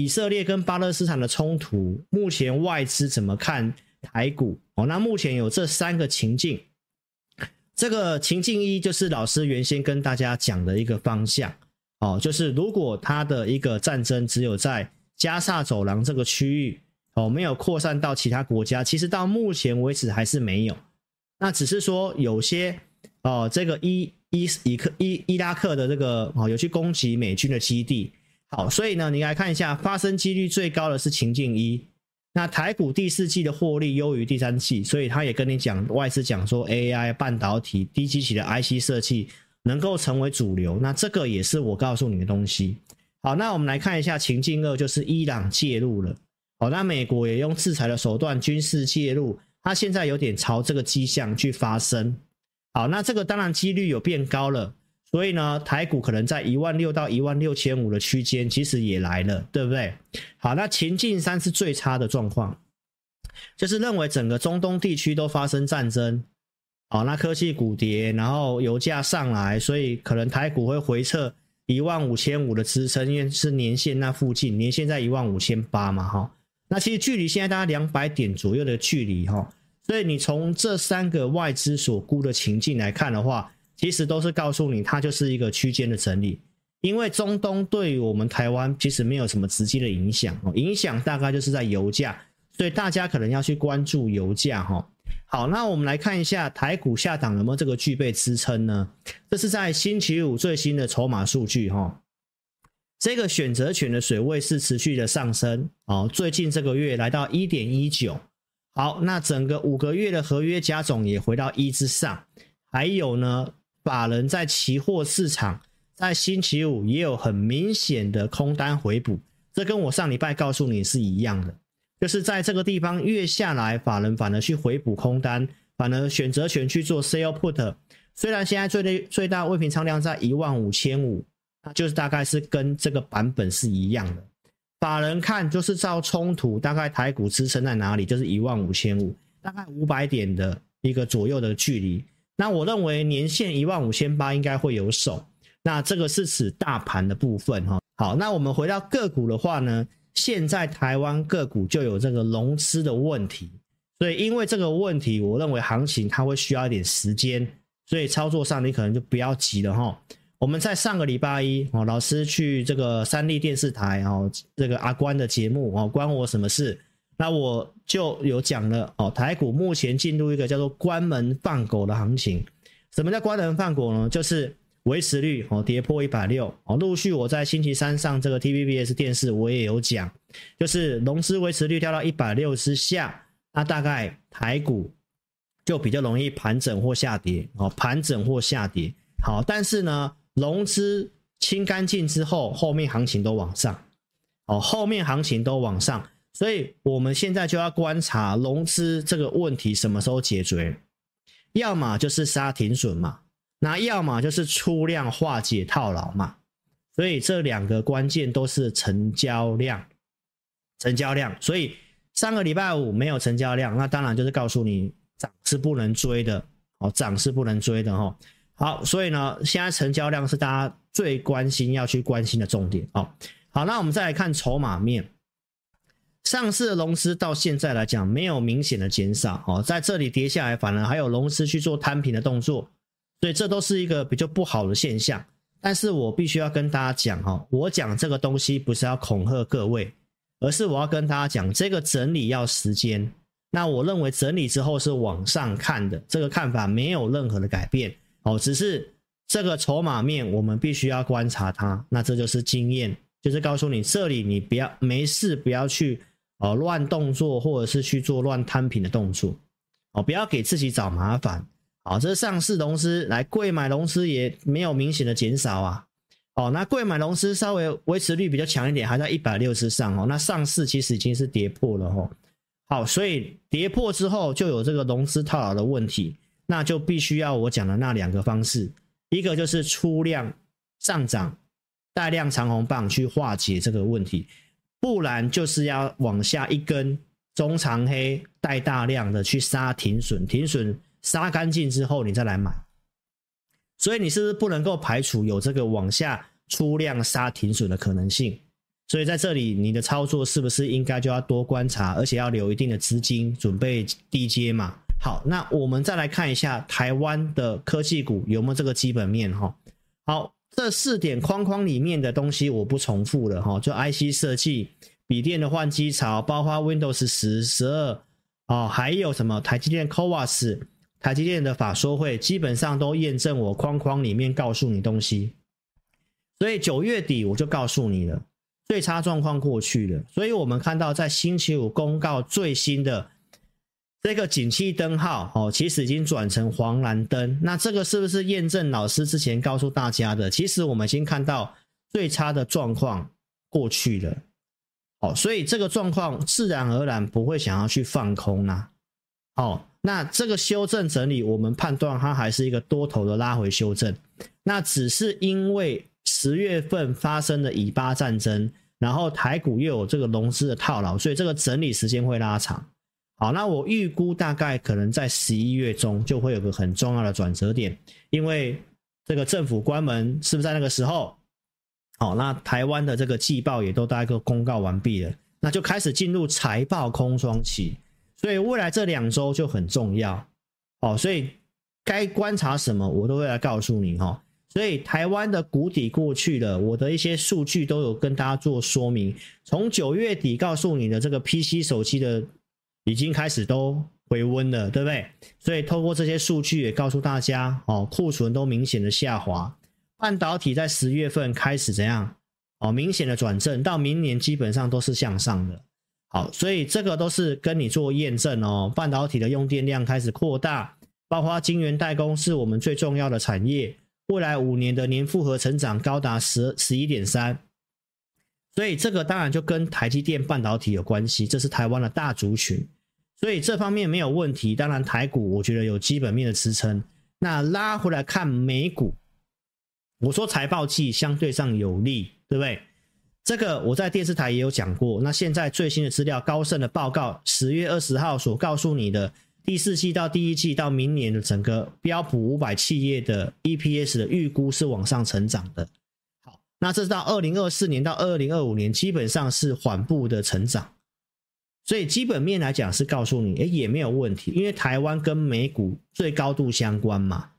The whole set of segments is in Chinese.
以色列跟巴勒斯坦的冲突，目前外资怎么看台股？哦，那目前有这三个情境。这个情境一就是老师原先跟大家讲的一个方向，哦，就是如果他的一个战争只有在加萨走廊这个区域，哦，没有扩散到其他国家，其实到目前为止还是没有。那只是说有些哦，这个伊伊伊克伊伊拉克的这个哦，有去攻击美军的基地，好，所以呢，你来看一下，发生几率最高的是情境一。那台股第四季的获利优于第三季，所以他也跟你讲，外资讲说 AI 半导体低基期的 IC 设计能够成为主流，那这个也是我告诉你的东西。好，那我们来看一下情境二，就是伊朗介入了。好，那美国也用制裁的手段军事介入，它现在有点朝这个迹象去发生。好，那这个当然几率有变高了。所以呢，台股可能在一万六到一万六千五的区间，其实也来了，对不对？好，那情境三是最差的状况，就是认为整个中东地区都发生战争，好，那科技股跌，然后油价上来，所以可能台股会回测一万五千五的支撑，因为是年线那附近，年线在一万五千八嘛，哈。那其实距离现在大概两百点左右的距离，哈。所以你从这三个外资所估的情境来看的话，其实都是告诉你，它就是一个区间的整理，因为中东对于我们台湾其实没有什么直接的影响哦，影响大概就是在油价，所以大家可能要去关注油价哈。好，那我们来看一下台股下档有没有这个具备支撑呢？这是在星期五最新的筹码数据哈，这个选择权的水位是持续的上升哦，最近这个月来到一点一九，好，那整个五个月的合约加总也回到一之上，还有呢。法人在期货市场在星期五也有很明显的空单回补，这跟我上礼拜告诉你是一样的，就是在这个地方越下来，法人反而去回补空单，反而选择权去做 sell put。虽然现在最大最大未平仓量在一万五千五，那就是大概是跟这个版本是一样的。法人看就是照冲突，大概台股支撑在哪里，就是一万五千五，大概五百点的一个左右的距离。那我认为年限一万五千八应该会有手，那这个是指大盘的部分哈。好，那我们回到个股的话呢，现在台湾个股就有这个融资的问题，所以因为这个问题，我认为行情它会需要一点时间，所以操作上你可能就不要急了哈。我们在上个礼拜一哦，老师去这个三立电视台哦，这个阿关的节目哦，关我什么事？那我就有讲了哦，台股目前进入一个叫做关门放狗的行情。什么叫关门放狗呢？就是维持率哦跌破一百六哦，陆续我在星期三上这个 TVBS 电视我也有讲，就是融资维持率掉到一百六之下，那大概台股就比较容易盘整或下跌哦，盘整或下跌。好，但是呢，融资清干净之后，后面行情都往上哦，后面行情都往上。所以我们现在就要观察融资这个问题什么时候解决，要么就是杀停损嘛，那要么就是出量化解套牢嘛。所以这两个关键都是成交量，成交量。所以上个礼拜五没有成交量，那当然就是告诉你涨是不能追的哦，涨是不能追的哈。好，所以呢，现在成交量是大家最关心要去关心的重点哦。好，那我们再来看筹码面。上市的融资到现在来讲没有明显的减少哦，在这里跌下来，反而还有融资去做摊平的动作，所以这都是一个比较不好的现象。但是我必须要跟大家讲哈，我讲这个东西不是要恐吓各位，而是我要跟大家讲，这个整理要时间。那我认为整理之后是往上看的，这个看法没有任何的改变哦，只是这个筹码面我们必须要观察它。那这就是经验，就是告诉你这里你不要没事不要去。哦，乱动作或者是去做乱摊平的动作，哦，不要给自己找麻烦。好，这上市融资来贵买融资也没有明显的减少啊。哦，那贵买融资稍微维持率比较强一点，还在一百六十上哦。那上市其实已经是跌破了哦。好，所以跌破之后就有这个融资套牢的问题，那就必须要我讲的那两个方式，一个就是出量上涨，带量长红棒去化解这个问题。不然就是要往下一根中长黑带大量的去杀停损，停损杀干净之后你再来买，所以你是不是不能够排除有这个往下出量杀停损的可能性？所以在这里你的操作是不是应该就要多观察，而且要留一定的资金准备低接嘛？好，那我们再来看一下台湾的科技股有没有这个基本面哈。好，这四点框框里面的东西我不重复了哈，就 IC 设计、笔电的换机潮，包括 Windows 十、十二哦，还有什么台积电 CoWoS、台积电的法说会，基本上都验证我框框里面告诉你东西。所以九月底我就告诉你了，最差状况过去了，所以我们看到在星期五公告最新的。这个景气灯号哦，其实已经转成黄蓝灯。那这个是不是验证老师之前告诉大家的？其实我们已经看到最差的状况过去了。哦，所以这个状况自然而然不会想要去放空呐。哦，那这个修正整理，我们判断它还是一个多头的拉回修正。那只是因为十月份发生的以巴战争，然后台股又有这个融资的套牢，所以这个整理时间会拉长。好，那我预估大概可能在十一月中就会有个很重要的转折点，因为这个政府关门是不是在那个时候？好，那台湾的这个季报也都大概都公告完毕了，那就开始进入财报空窗期，所以未来这两周就很重要。哦，所以该观察什么我都会来告诉你哈。所以台湾的谷底过去了，我的一些数据都有跟大家做说明，从九月底告诉你的这个 PC 手机的。已经开始都回温了，对不对？所以透过这些数据也告诉大家，哦，库存都明显的下滑，半导体在十月份开始怎样？哦，明显的转正，到明年基本上都是向上的。好，所以这个都是跟你做验证哦。半导体的用电量开始扩大，包括晶圆代工是我们最重要的产业，未来五年的年复合成长高达十十一点三。所以这个当然就跟台积电半导体有关系，这是台湾的大族群，所以这方面没有问题。当然台股我觉得有基本面的支撑。那拉回来看美股，我说财报季相对上有利，对不对？这个我在电视台也有讲过。那现在最新的资料，高盛的报告十月二十号所告诉你的第四季到第一季到明年的整个标普五百企业的 EPS 的预估是往上成长的。好那这是到二零二四年到二零二五年，基本上是缓步的成长，所以基本面来讲是告诉你，诶，也没有问题，因为台湾跟美股最高度相关嘛。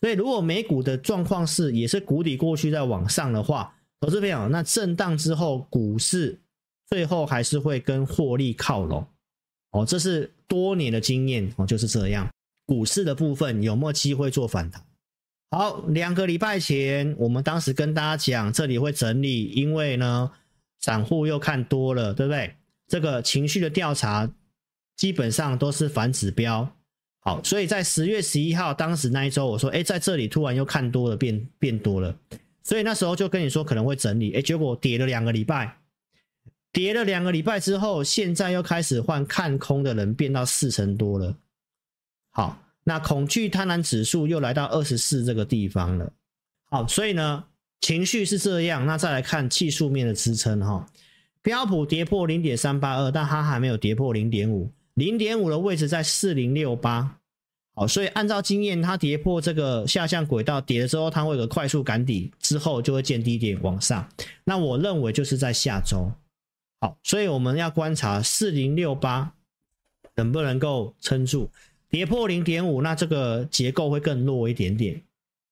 所以如果美股的状况是也是谷底过去再往上的话，投资朋友，那震荡之后股市最后还是会跟获利靠拢哦，这是多年的经验哦，就是这样。股市的部分有没有机会做反弹？好，两个礼拜前，我们当时跟大家讲，这里会整理，因为呢，散户又看多了，对不对？这个情绪的调查基本上都是反指标。好，所以在十月十一号，当时那一周，我说，哎，在这里突然又看多了，变变多了，所以那时候就跟你说可能会整理，哎，结果跌了两个礼拜，跌了两个礼拜之后，现在又开始换看空的人变到四成多了。好。那恐惧贪婪指数又来到二十四这个地方了，好，所以呢，情绪是这样。那再来看技术面的支撑哈，标普跌破零点三八二，但它还没有跌破零点五，零点五的位置在四零六八，好，所以按照经验，它跌破这个下降轨道，跌了之后，它会有个快速赶底，之后就会见低点往上。那我认为就是在下周，好，所以我们要观察四零六八能不能够撑住。跌破零点五，那这个结构会更弱一点点，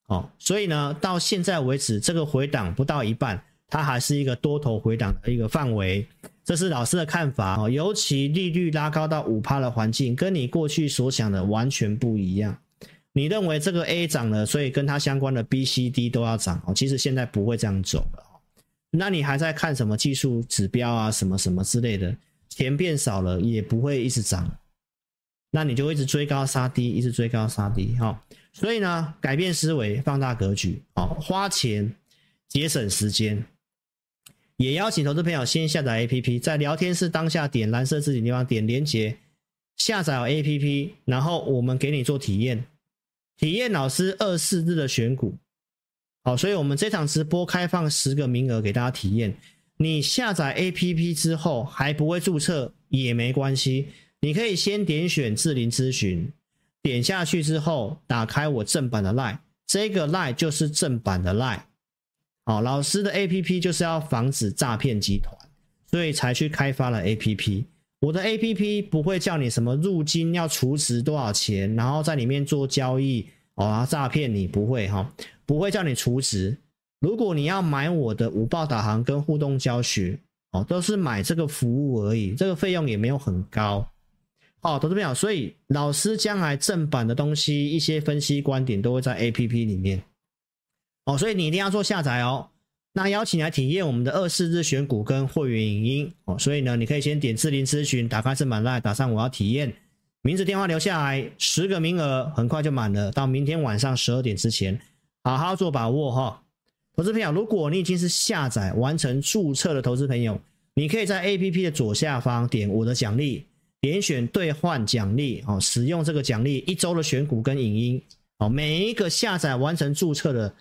哦，所以呢，到现在为止，这个回档不到一半，它还是一个多头回档的一个范围，这是老师的看法哦。尤其利率拉高到五趴的环境，跟你过去所想的完全不一样。你认为这个 A 涨了，所以跟它相关的 B、C、D 都要涨哦，其实现在不会这样走了。那你还在看什么技术指标啊，什么什么之类的，钱变少了也不会一直涨。那你就一直追高杀低，一直追高杀低，哈。所以呢，改变思维，放大格局，哦，花钱节省时间。也邀请投资朋友先下载 APP，在聊天室当下点蓝色字体地方点连接，下载 APP，然后我们给你做体验，体验老师二四日的选股。好，所以我们这场直播开放十个名额给大家体验。你下载 APP 之后还不会注册也没关系。你可以先点选智霖咨询，点下去之后，打开我正版的 Line，这个 Line 就是正版的 Line。好，老师的 APP 就是要防止诈骗集团。所以才去开发了 APP。我的 APP 不会叫你什么入金要储值多少钱，然后在里面做交易哦，诈骗你不会哈，不会叫你储值。如果你要买我的五报导航跟互动教学哦，都是买这个服务而已，这个费用也没有很高。哦，投资朋友，所以老师将来正版的东西，一些分析观点都会在 APP 里面。哦，所以你一定要做下载哦。那邀请来体验我们的二四日选股跟会员影音哦，所以呢，你可以先点智霖咨询，打开正版 LINE，打上我要体验，名字电话留下来，十个名额很快就满了，到明天晚上十二点之前，好好做把握哈、哦。投资朋友，如果你已经是下载完成注册的投资朋友，你可以在 APP 的左下方点我的奖励，点选兑换奖励哦，使用这个奖励一周的选股跟影音哦，每一个下载完成注册的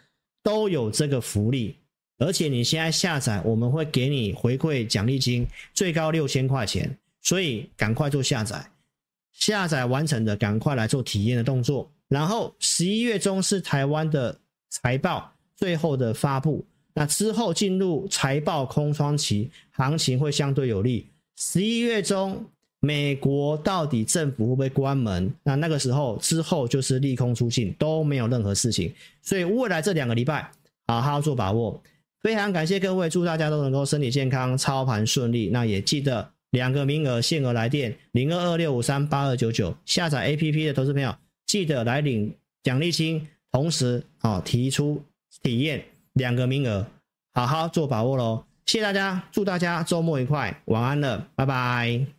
都有这个福利。而且你现在下载，我们会给你回馈奖励金，最高六千块钱，所以赶快做下载。下载完成的，赶快来做体验的动作。然后十一月中是台湾的财报最后的发布，那之后进入财报空窗期，行情会相对有利。十一月中，美国到底政府会不会关门？那那个时候之后就是利空出尽，都没有任何事情。所以未来这两个礼拜，好好做把握。非常感谢各位，祝大家都能够身体健康，操盘顺利。那也记得两个名额限额来电零二二六五三八二九九，下载 APP 的投资朋友记得来领奖励金，同时啊提出体验两个名额，好好做把握喽。谢谢大家，祝大家周末愉快，晚安了，拜拜。